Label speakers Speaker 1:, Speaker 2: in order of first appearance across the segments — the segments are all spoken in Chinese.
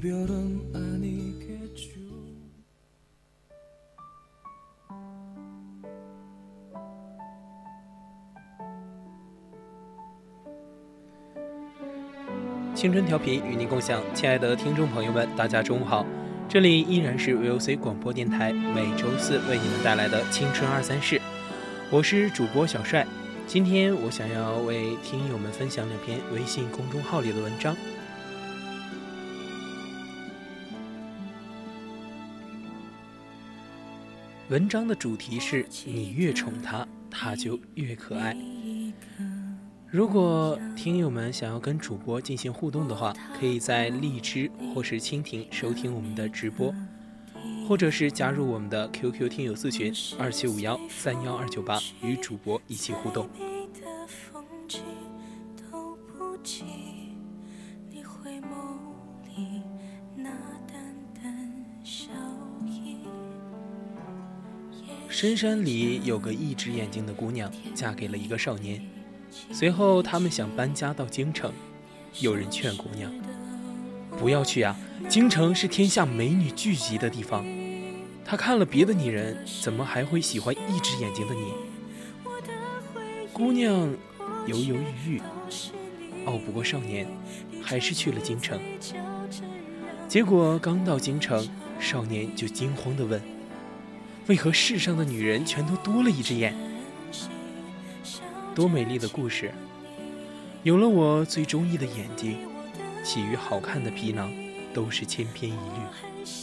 Speaker 1: 青春调频与您共享，亲爱的听众朋友们，大家中午好！这里依然是 VOC 广播电台，每周四为你们带来的青春二三事，我是主播小帅。今天我想要为听友们分享两篇微信公众号里的文章。文章的主题是你越宠他，他就越可爱。如果听友们想要跟主播进行互动的话，可以在荔枝或是蜻蜓收听我们的直播，或者是加入我们的 QQ 听友四群二七五幺三幺二九八，与主播一起互动。深山里有个一只眼睛的姑娘，嫁给了一个少年。随后，他们想搬家到京城。有人劝姑娘：“不要去啊，京城是天下美女聚集的地方。他看了别的女人，怎么还会喜欢一只眼睛的你？”姑娘犹犹豫豫，拗不过少年，还是去了京城。结果刚到京城，少年就惊慌地问：“为何世上的女人全都多了一只眼？”多美丽的故事！有了我最中意的眼睛，其余好看的皮囊都是千篇一律。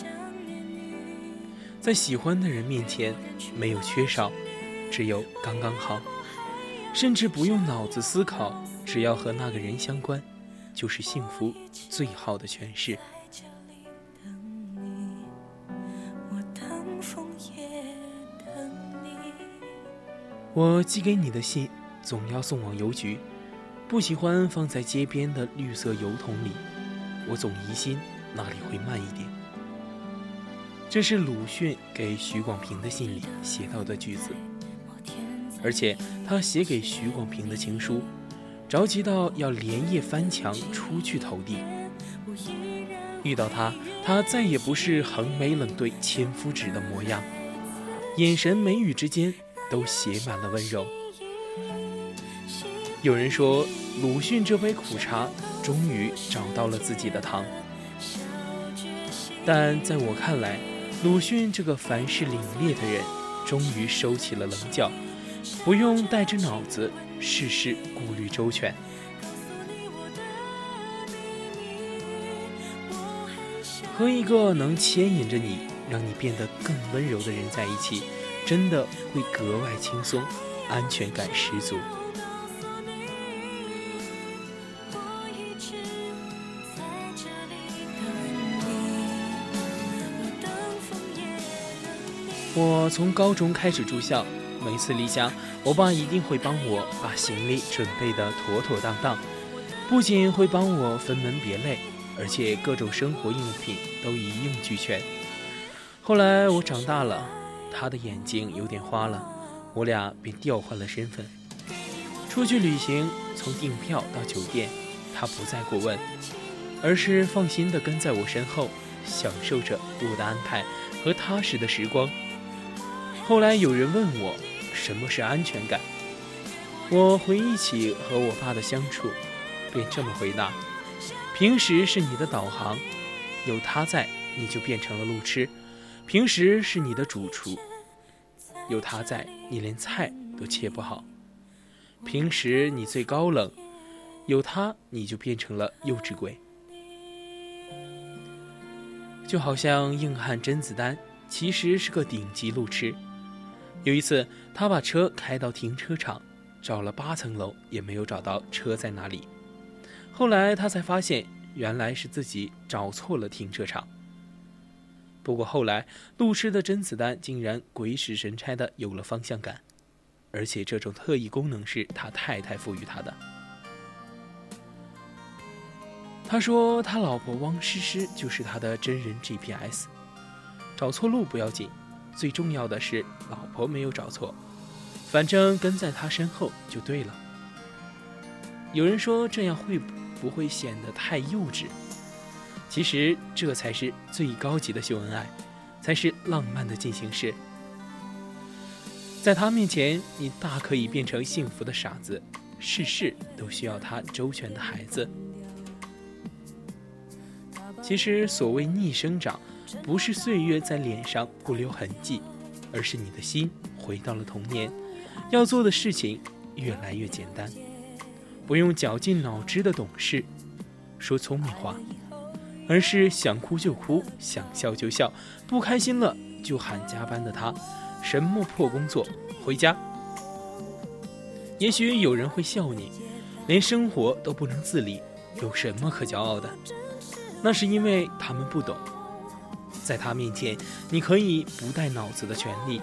Speaker 1: 在喜欢的人面前，没有缺少，只有刚刚好，甚至不用脑子思考，只要和那个人相关，就是幸福最好的诠释。我寄给你的信。总要送往邮局，不喜欢放在街边的绿色邮筒里，我总疑心那里会慢一点。这是鲁迅给许广平的信里写到的句子，而且他写给许广平的情书，着急到要连夜翻墙出去投递。遇到他，他再也不是横眉冷对千夫指的模样，眼神眉宇之间都写满了温柔。有人说，鲁迅这杯苦茶终于找到了自己的糖。但在我看来，鲁迅这个凡事凛冽的人，终于收起了棱角，不用带着脑子，事事顾虑周全。和一个能牵引着你，让你变得更温柔的人在一起，真的会格外轻松，安全感十足。我从高中开始住校，每次离家，我爸一定会帮我把行李准备得妥妥当当，不仅会帮我分门别类，而且各种生活用品都一应俱全。后来我长大了，他的眼睛有点花了，我俩便调换了身份。出去旅行，从订票到酒店，他不再过问，而是放心地跟在我身后，享受着我的安排和踏实的时光。后来有人问我什么是安全感，我回忆起和我爸的相处，便这么回答：平时是你的导航，有他在你就变成了路痴；平时是你的主厨，有他在你连菜都切不好；平时你最高冷，有他你就变成了幼稚鬼。就好像硬汉甄子丹其实是个顶级路痴。有一次，他把车开到停车场，找了八层楼也没有找到车在哪里。后来他才发现，原来是自己找错了停车场。不过后来，路痴的甄子丹竟然鬼使神差的有了方向感，而且这种特异功能是他太太赋予他的。他说他老婆汪诗诗就是他的真人 GPS，找错路不要紧，最重要的是老婆没有找错，反正跟在他身后就对了。有人说这样会不会显得太幼稚？其实这才是最高级的秀恩爱，才是浪漫的进行式。在他面前，你大可以变成幸福的傻子，事事都需要他周全的孩子。其实所谓逆生长，不是岁月在脸上不留痕迹，而是你的心回到了童年，要做的事情越来越简单，不用绞尽脑汁的懂事，说聪明话。而是想哭就哭，想笑就笑，不开心了就喊加班的他，什么破工作，回家。也许有人会笑你，连生活都不能自理，有什么可骄傲的？那是因为他们不懂，在他面前，你可以不带脑子的权利。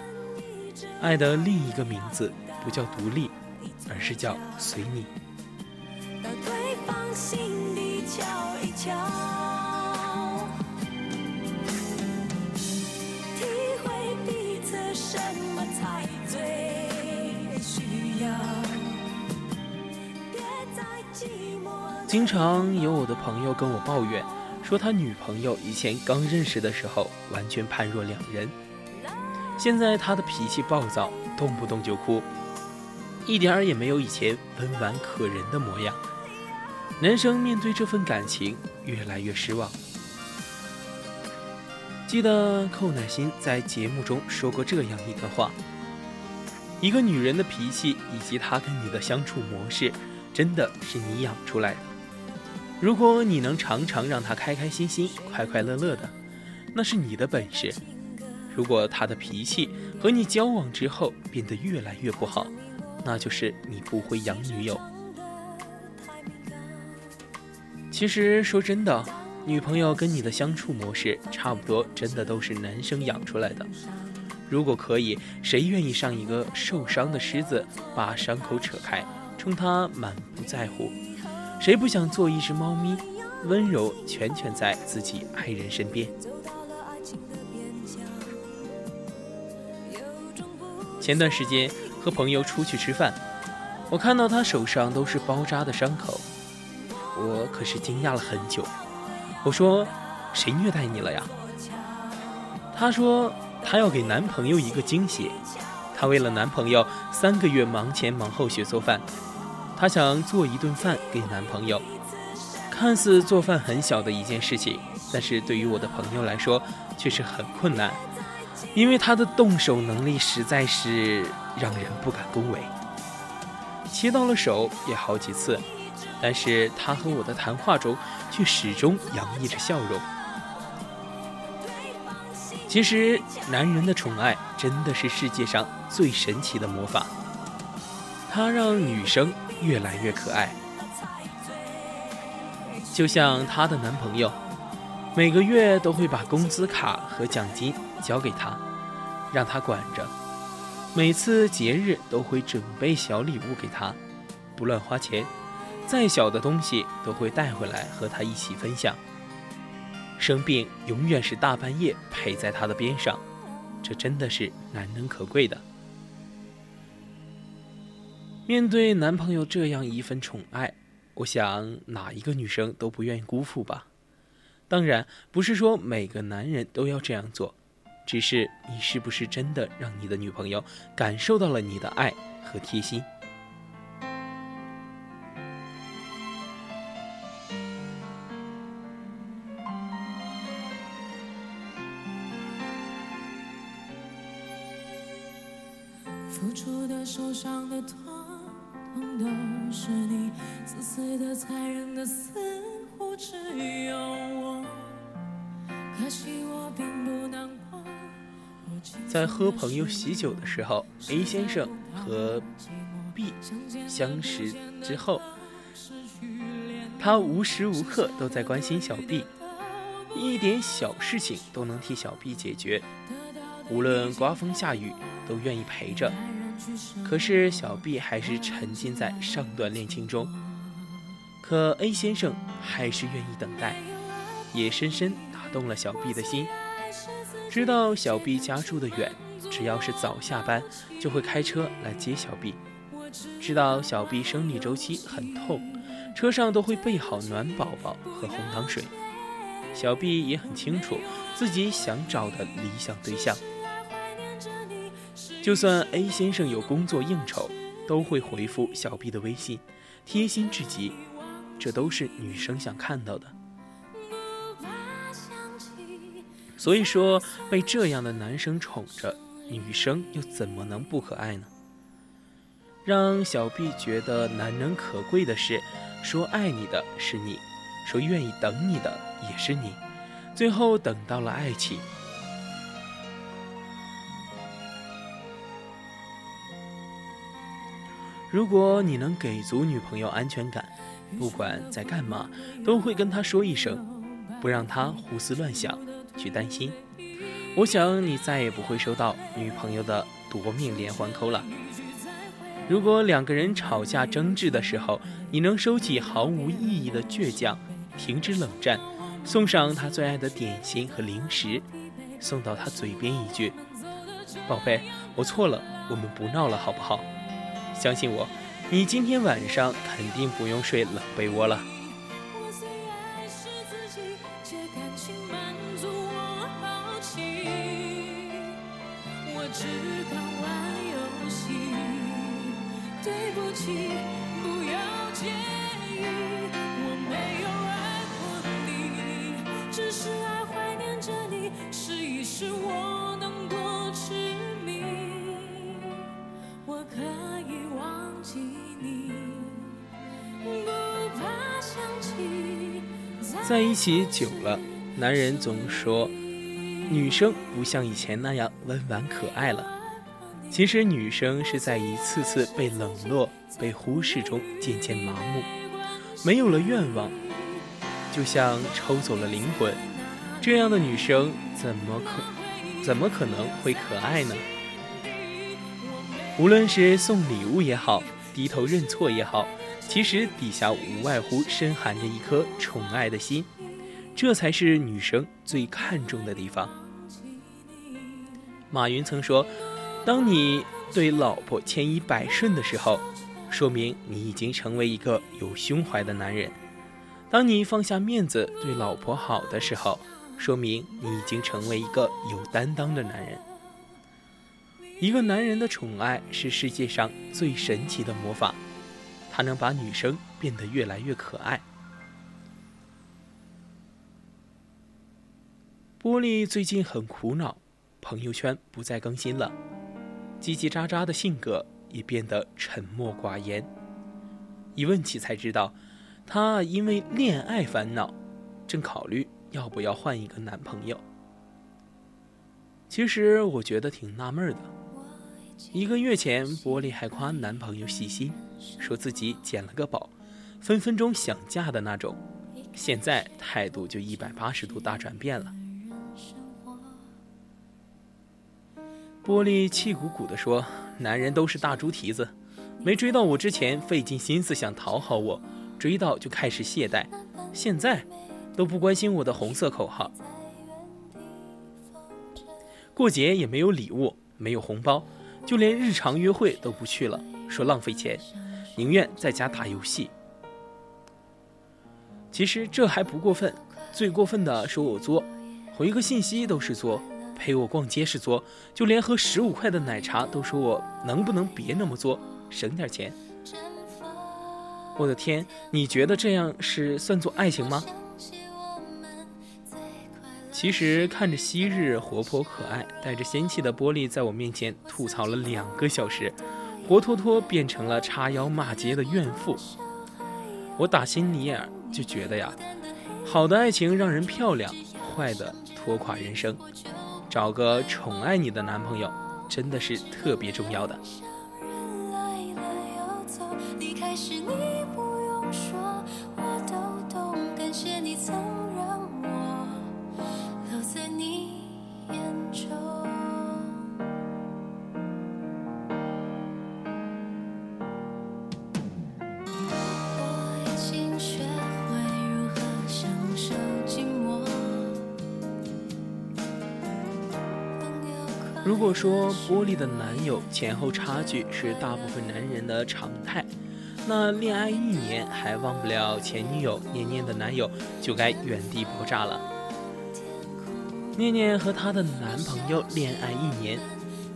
Speaker 1: 爱的另一个名字不叫独立，而是叫随你。到对方心底瞧一瞧。经常有我的朋友跟我抱怨，说他女朋友以前刚认识的时候完全判若两人，现在他的脾气暴躁，动不动就哭，一点儿也没有以前温婉可人的模样。男生面对这份感情越来越失望。记得寇乃馨在节目中说过这样一段话：一个女人的脾气以及她跟你的相处模式，真的是你养出来的。如果你能常常让他开开心心、快快乐乐的，那是你的本事。如果他的脾气和你交往之后变得越来越不好，那就是你不会养女友。其实说真的，女朋友跟你的相处模式差不多，真的都是男生养出来的。如果可以，谁愿意上一个受伤的狮子，把伤口扯开，冲他满不在乎？谁不想做一只猫咪，温柔全全在自己爱人身边？前段时间和朋友出去吃饭，我看到他手上都是包扎的伤口，我可是惊讶了很久。我说：“谁虐待你了呀？”他说：“他要给男朋友一个惊喜，他为了男朋友三个月忙前忙后学做饭。”她想做一顿饭给男朋友，看似做饭很小的一件事情，但是对于我的朋友来说却是很困难，因为她的动手能力实在是让人不敢恭维。切到了手也好几次，但是她和我的谈话中却始终洋溢着笑容。其实，男人的宠爱真的是世界上最神奇的魔法，它让女生。越来越可爱，就像她的男朋友，每个月都会把工资卡和奖金交给她，让她管着。每次节日都会准备小礼物给她，不乱花钱，再小的东西都会带回来和她一起分享。生病永远是大半夜陪在她的边上，这真的是难能可贵的。面对男朋友这样一份宠爱，我想哪一个女生都不愿意辜负吧。当然，不是说每个男人都要这样做，只是你是不是真的让你的女朋友感受到了你的爱和贴心？和朋友喜酒的时候，A 先生和 B 相识之后，他无时无刻都在关心小 B，一点小事情都能替小 B 解决，无论刮风下雨都愿意陪着。可是小 B 还是沉浸在上段恋情中，可 A 先生还是愿意等待，也深深打动了小 B 的心。知道小 B 家住的远，只要是早下班，就会开车来接小 B。知道小 B 生理周期很痛，车上都会备好暖宝宝和红糖水。小 B 也很清楚自己想找的理想对象。就算 A 先生有工作应酬，都会回复小 B 的微信，贴心至极。这都是女生想看到的。所以说，被这样的男生宠着，女生又怎么能不可爱呢？让小 B 觉得难能可贵的是，说爱你的是你，说愿意等你的也是你，最后等到了爱情。如果你能给足女朋友安全感，不管在干嘛，都会跟她说一声，不让她胡思乱想，去担心。我想你再也不会收到女朋友的夺命连环扣了。如果两个人吵架争执的时候，你能收起毫无意义的倔强，停止冷战，送上他最爱的点心和零食，送到他嘴边一句：“宝贝，我错了，我们不闹了，好不好？”相信我，你今天晚上肯定不用睡冷被窝了。在一起久了，男人总说女生不像以前那样温婉可爱了。其实女生是在一次次被冷落、被忽视中渐渐麻木，没有了愿望，就像抽走了灵魂。这样的女生怎么可怎么可能会可爱呢？无论是送礼物也好，低头认错也好。其实底下无外乎深含着一颗宠爱的心，这才是女生最看重的地方。马云曾说：“当你对老婆千依百顺的时候，说明你已经成为一个有胸怀的男人；当你放下面子对老婆好的时候，说明你已经成为一个有担当的男人。一个男人的宠爱是世界上最神奇的魔法。”他能把女生变得越来越可爱。玻璃最近很苦恼，朋友圈不再更新了，叽叽喳喳的性格也变得沉默寡言。一问起才知道，她因为恋爱烦恼，正考虑要不要换一个男朋友。其实我觉得挺纳闷的，一个月前玻璃还夸男朋友细心。说自己捡了个宝，分分钟想嫁的那种，现在态度就一百八十度大转变了。玻璃气鼓鼓地说：“男人都是大猪蹄子，没追到我之前费尽心思想讨好我，追到就开始懈怠，现在都不关心我的红色口号。过节也没有礼物，没有红包，就连日常约会都不去了，说浪费钱。”宁愿在家打游戏。其实这还不过分，最过分的说我作，回个信息都是作，陪我逛街是作，就连喝十五块的奶茶都说我能不能别那么作，省点钱。我的天，你觉得这样是算作爱情吗？其实看着昔日活泼可爱、带着仙气的玻璃在我面前吐槽了两个小时。活脱脱变成了叉腰骂街的怨妇。我打心里眼就觉得呀，好的爱情让人漂亮，坏的拖垮人生。找个宠爱你的男朋友，真的是特别重要的。如果说玻璃的男友前后差距是大部分男人的常态，那恋爱一年还忘不了前女友，念念的男友就该原地爆炸了。念念和她的男朋友恋爱一年，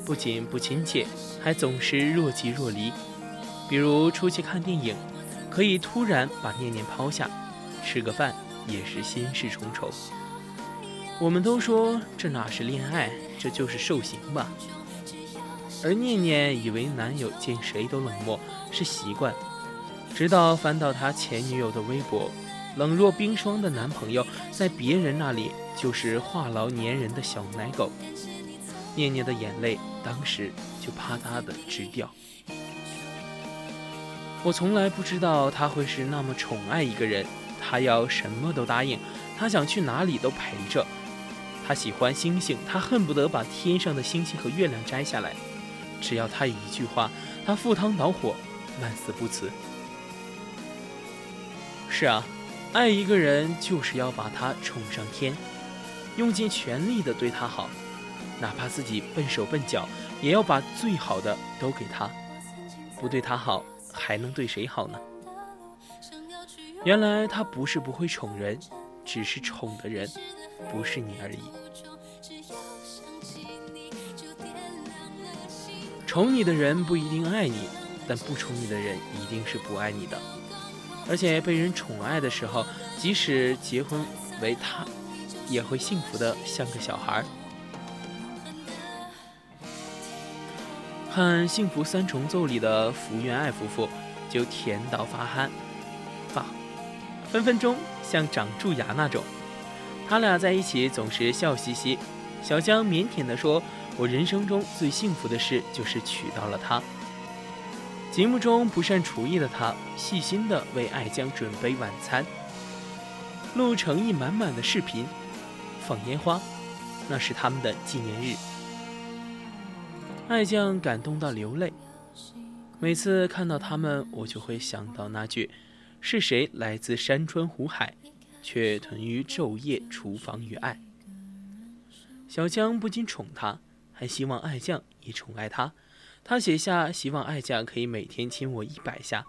Speaker 1: 不仅不亲切，还总是若即若离。比如出去看电影，可以突然把念念抛下；吃个饭也是心事重重。我们都说这哪是恋爱，这就是受刑吧。而念念以为男友见谁都冷漠是习惯，直到翻到他前女友的微博，冷若冰霜的男朋友在别人那里就是话痨粘人的小奶狗，念念的眼泪当时就啪嗒的直掉。我从来不知道他会是那么宠爱一个人，他要什么都答应，他想去哪里都陪着。他喜欢星星，他恨不得把天上的星星和月亮摘下来。只要他一句话，他赴汤蹈火，万死不辞。是啊，爱一个人就是要把他宠上天，用尽全力的对他好，哪怕自己笨手笨脚，也要把最好的都给他。不对他好，还能对谁好呢？原来他不是不会宠人，只是宠的人。不是你而已。宠你的人不一定爱你，但不宠你的人一定是不爱你的。而且被人宠爱的时候，即使结婚为他，也会幸福的像个小孩。看《幸福三重奏》里的福原爱夫妇，就甜到发憨，发，分分钟像长蛀牙那种。他俩在一起总是笑嘻嘻，小江腼腆地说：“我人生中最幸福的事就是娶到了她。”节目中不善厨艺的他，细心地为爱江准备晚餐，录诚意满满的视频，放烟花，那是他们的纪念日。爱将感动到流泪，每次看到他们，我就会想到那句：“是谁来自山川湖海？”却屯于昼夜厨房与爱。小江不仅宠他，还希望爱酱也宠爱他。他写下希望爱酱可以每天亲我一百下，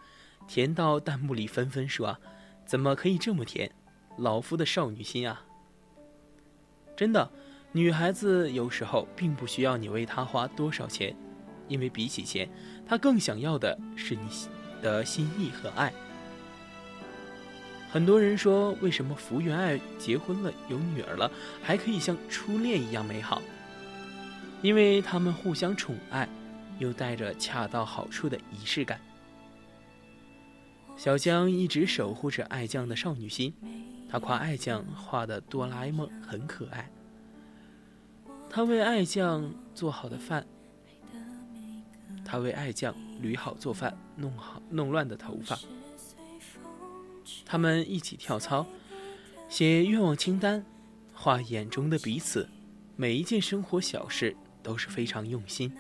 Speaker 1: 甜到弹幕里纷纷说：“怎么可以这么甜？老夫的少女心啊！”真的，女孩子有时候并不需要你为她花多少钱，因为比起钱，她更想要的是你的心意和爱。很多人说，为什么福原爱结婚了、有女儿了，还可以像初恋一样美好？因为他们互相宠爱，又带着恰到好处的仪式感。小江一直守护着爱酱的少女心，他夸爱酱画的哆啦 A 梦很可爱，他为爱酱做好的饭，他为爱酱捋好做饭、弄好弄乱的头发。他们一起跳操，写愿望清单，画眼中的彼此，每一件生活小事都是非常用心。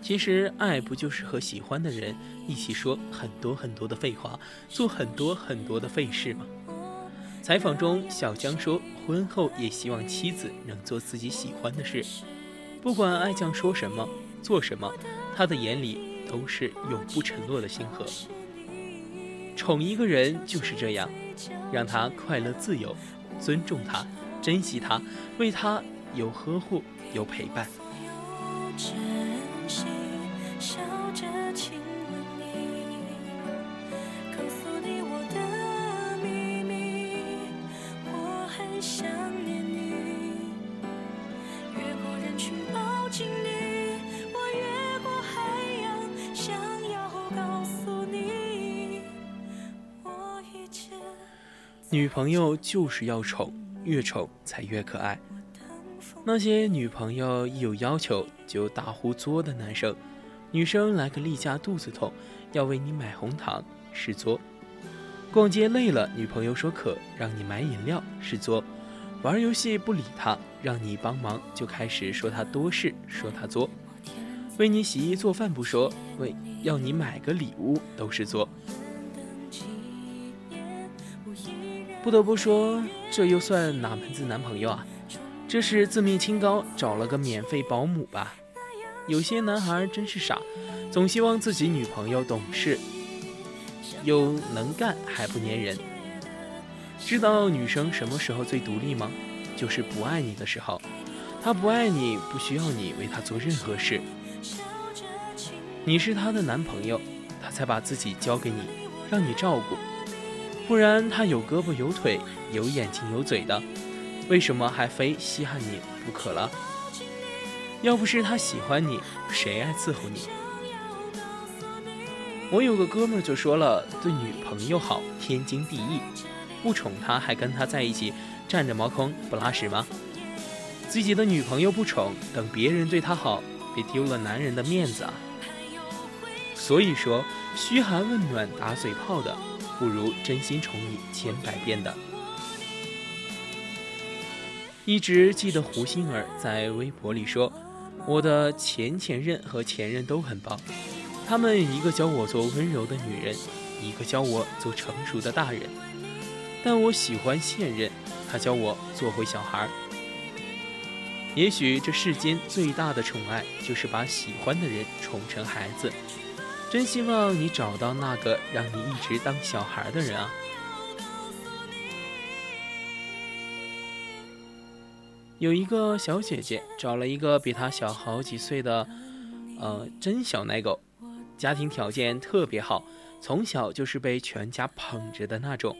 Speaker 1: 其实，爱不就是和喜欢的人一起说很多很多的废话，做很多很多的废事吗？采访中，小江说，婚后也希望妻子能做自己喜欢的事。不管爱将说什么、做什么，他的眼里都是永不沉落的星河。宠一个人就是这样，让他快乐自由，尊重他，珍惜他，为他有呵护，有陪伴。女朋友就是要宠，越宠才越可爱。那些女朋友一有要求就大呼作的男生，女生来个例假肚子痛，要为你买红糖是作；逛街累了，女朋友说渴，让你买饮料是作；玩游戏不理他，让你帮忙就开始说他多事，说他作；为你洗衣做饭不说，为要你买个礼物都是作。不得不说，这又算哪门子男朋友啊？这是自命清高，找了个免费保姆吧？有些男孩真是傻，总希望自己女朋友懂事、又能干，还不粘人。知道女生什么时候最独立吗？就是不爱你的时候。她不爱你，不需要你为她做任何事。你是她的男朋友，她才把自己交给你，让你照顾。不然他有胳膊有腿有眼睛有嘴的，为什么还非稀罕你不可了？要不是他喜欢你，谁爱伺候你？我有个哥们就说了，对女朋友好天经地义，不宠她还跟她在一起占着茅坑不拉屎吗？自己的女朋友不宠，等别人对她好，别丢了男人的面子啊！所以说，嘘寒问暖打嘴炮的。不如真心宠你千百遍的。一直记得胡杏儿在微博里说：“我的前前任和前任都很棒，他们一个教我做温柔的女人，一个教我做成熟的大人。但我喜欢现任，他教我做回小孩。也许这世间最大的宠爱，就是把喜欢的人宠成孩子。”真希望你找到那个让你一直当小孩的人啊！有一个小姐姐找了一个比她小好几岁的，呃，真小奶狗，家庭条件特别好，从小就是被全家捧着的那种。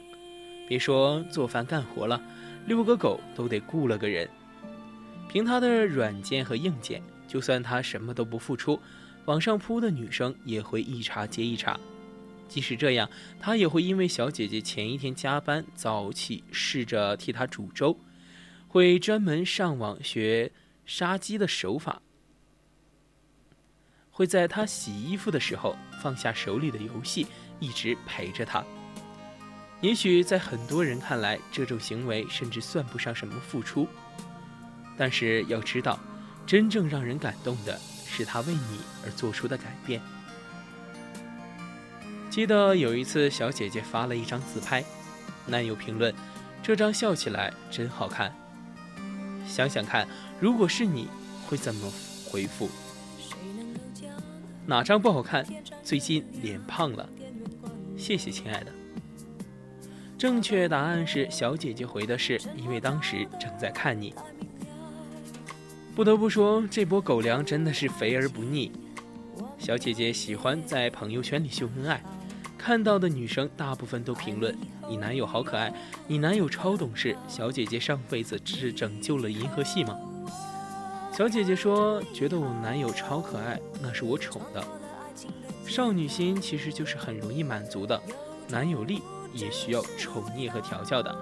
Speaker 1: 别说做饭干活了，遛个狗都得雇了个人。凭他的软件和硬件，就算他什么都不付出。往上扑的女生也会一茬接一茬，即使这样，他也会因为小姐姐前一天加班早起，试着替她煮粥，会专门上网学杀鸡的手法，会在她洗衣服的时候放下手里的游戏，一直陪着她。也许在很多人看来，这种行为甚至算不上什么付出，但是要知道，真正让人感动的。是他为你而做出的改变。记得有一次，小姐姐发了一张自拍，男友评论：“这张笑起来真好看。”想想看，如果是你会怎么回复？哪张不好看？最近脸胖了。谢谢，亲爱的。正确答案是，小姐姐回的是因为当时正在看你。不得不说，这波狗粮真的是肥而不腻。小姐姐喜欢在朋友圈里秀恩爱，看到的女生大部分都评论：“你男友好可爱，你男友超懂事。”小姐姐上辈子只是拯救了银河系吗？小姐姐说：“觉得我男友超可爱，那是我宠的。”少女心其实就是很容易满足的，男友力也需要宠溺和调教的。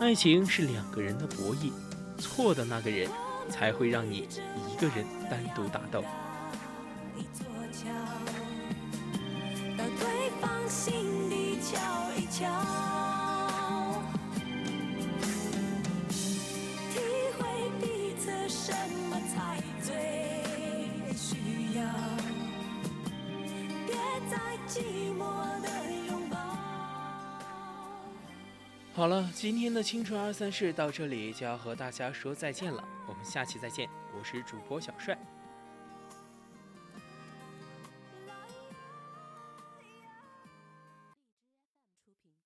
Speaker 1: 爱情是两个人的博弈，错的那个人。才会让你一个人单独打斗。好了，今天的青春二三事到这里就要和大家说再见了。我们下期再见，我是主播小帅。